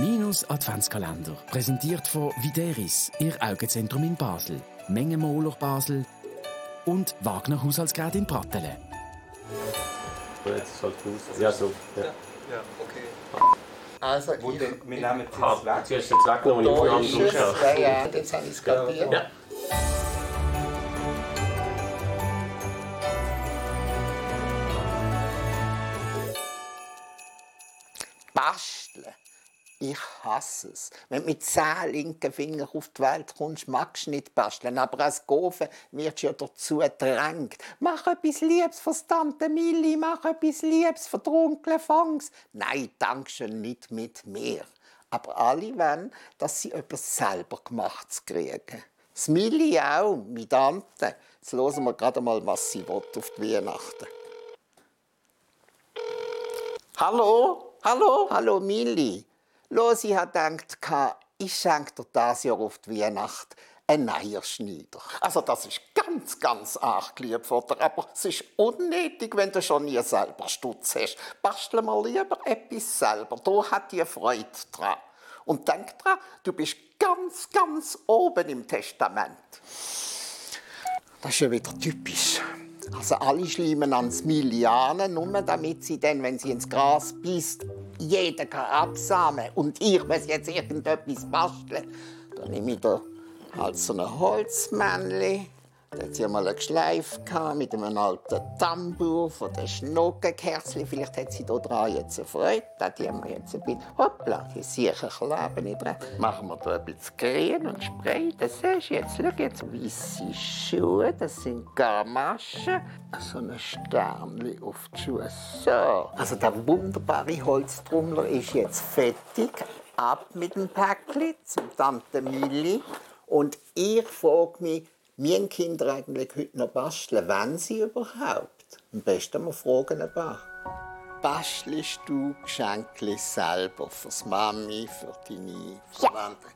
Minus Adventskalender. Präsentiert von Videris, Ihr Augenzentrum in Basel. Mengenmoler Basel und Wagner Haushaltsgerät in Pratteln. Jetzt ist halt raus. Ja, so. Ja. Ja, okay. Also, ich, wir nehmen es Ah, jetzt weg. zuerst jetzt weggenommen und ich da habe ist es es. Ja, ja, jetzt habe ich es kapiert. Ja. Basteln. Ich hasse es. Wenn du mit zehn linken Fingern auf die Welt kommst, magst du nicht basteln. Aber als Gofen wirst du ja dazu gedrängt. Mach etwas Liebes für die Tante Milli, mach etwas Liebes für Onkel Fangs. Nein, Dankeschön, nicht mit mir. Aber alle wollen, dass sie etwas selber gemacht kriegen. Das Milli auch, mit Tante. Jetzt hören wir gerade mal, was sie will auf die Weihnachten. Hallo? Hallo? Hallo, Milli. Los, ich habe gedacht, ich schenke dir dieses Jahr auf die Weihnacht einen Eierschneider. Also das ist ganz, ganz arg lieb von dir, aber es ist unnötig, wenn du schon nie selber Stutz hast. Bastle mal lieber etwas selber, da hat die Freude dran. Und denk dran, du bist ganz, ganz oben im Testament. Das ist ja wieder typisch. Also alle schleimen ans Millianen, nur damit sie dann, wenn sie ins Gras beißt, jeder kann absamen. Und ich, wenn jetzt irgendetwas basteln, dann nehme ich da halt so ein Holzmännchen. Da hat sie mal ein Geschleif gehabt mit einem alten Tambour von den Schnockenkerzchen. Vielleicht hat sie da dran jetzt eine Freude. Die haben wir jetzt ein bisschen. Hoppla, die sicher kleben nicht dran. Machen wir da ein bisschen grün und Spray. Das siehst du jetzt. Schau jetzt. Weisse Schuhe, das sind Gamaschen. So ein Sternchen auf die Schuhe. So. Also der wunderbare Holztrommler ist jetzt fertig. Ab mit dem Päckchen zum Tante Milli. Und ich frage mich, Müssen Kinder eigentlich heute noch basteln? Wenn sie überhaupt? Am besten wir fragen ein paar. Bastelst du Geschenke selber fürs Mami, für deine Verwandte?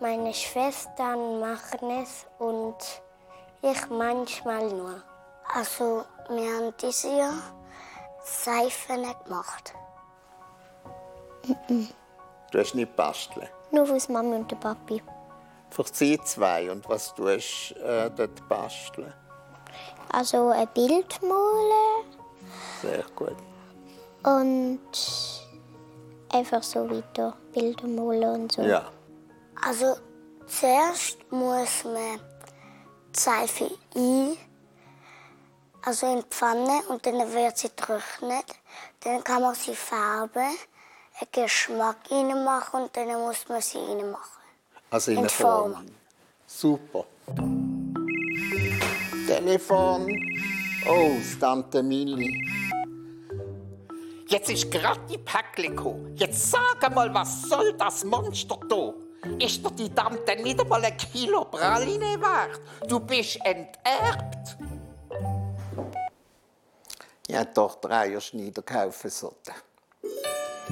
Meine Schwestern machen es und ich manchmal nur. Also, wir haben dieses Jahr Seifen gemacht. Du hast nicht basteln. Nur fürs Mami und der Papi. Für sie zwei. Und was tust du äh, dort basteln? Also ein Bild malen Sehr gut. und einfach so weiter Bilder malen und so. Ja. Also zuerst muss man die Seife ein, also in die Pfanne und dann wird sie trocknet. Dann kann man sie färben, einen Geschmack reinmachen und dann muss man sie reinmachen. Also in die Form. Form. Super. Telefon. Oh, das Tante Milli. Jetzt ist gerade die Päckli gekommen. Jetzt sag mal, was soll das Monster da? Ist dir die Tante nicht einmal ein Kilo Praline wert? Du bist enterbt. Ich hätte doch drei Schneider kaufen sollten.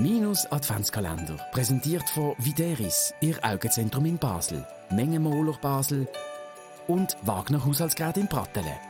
Minus Adventskalender. Präsentiert von Videris, Ihr Augenzentrum in Basel. Mengenmoler Basel und Wagner Haushaltsgerät in Pratteln.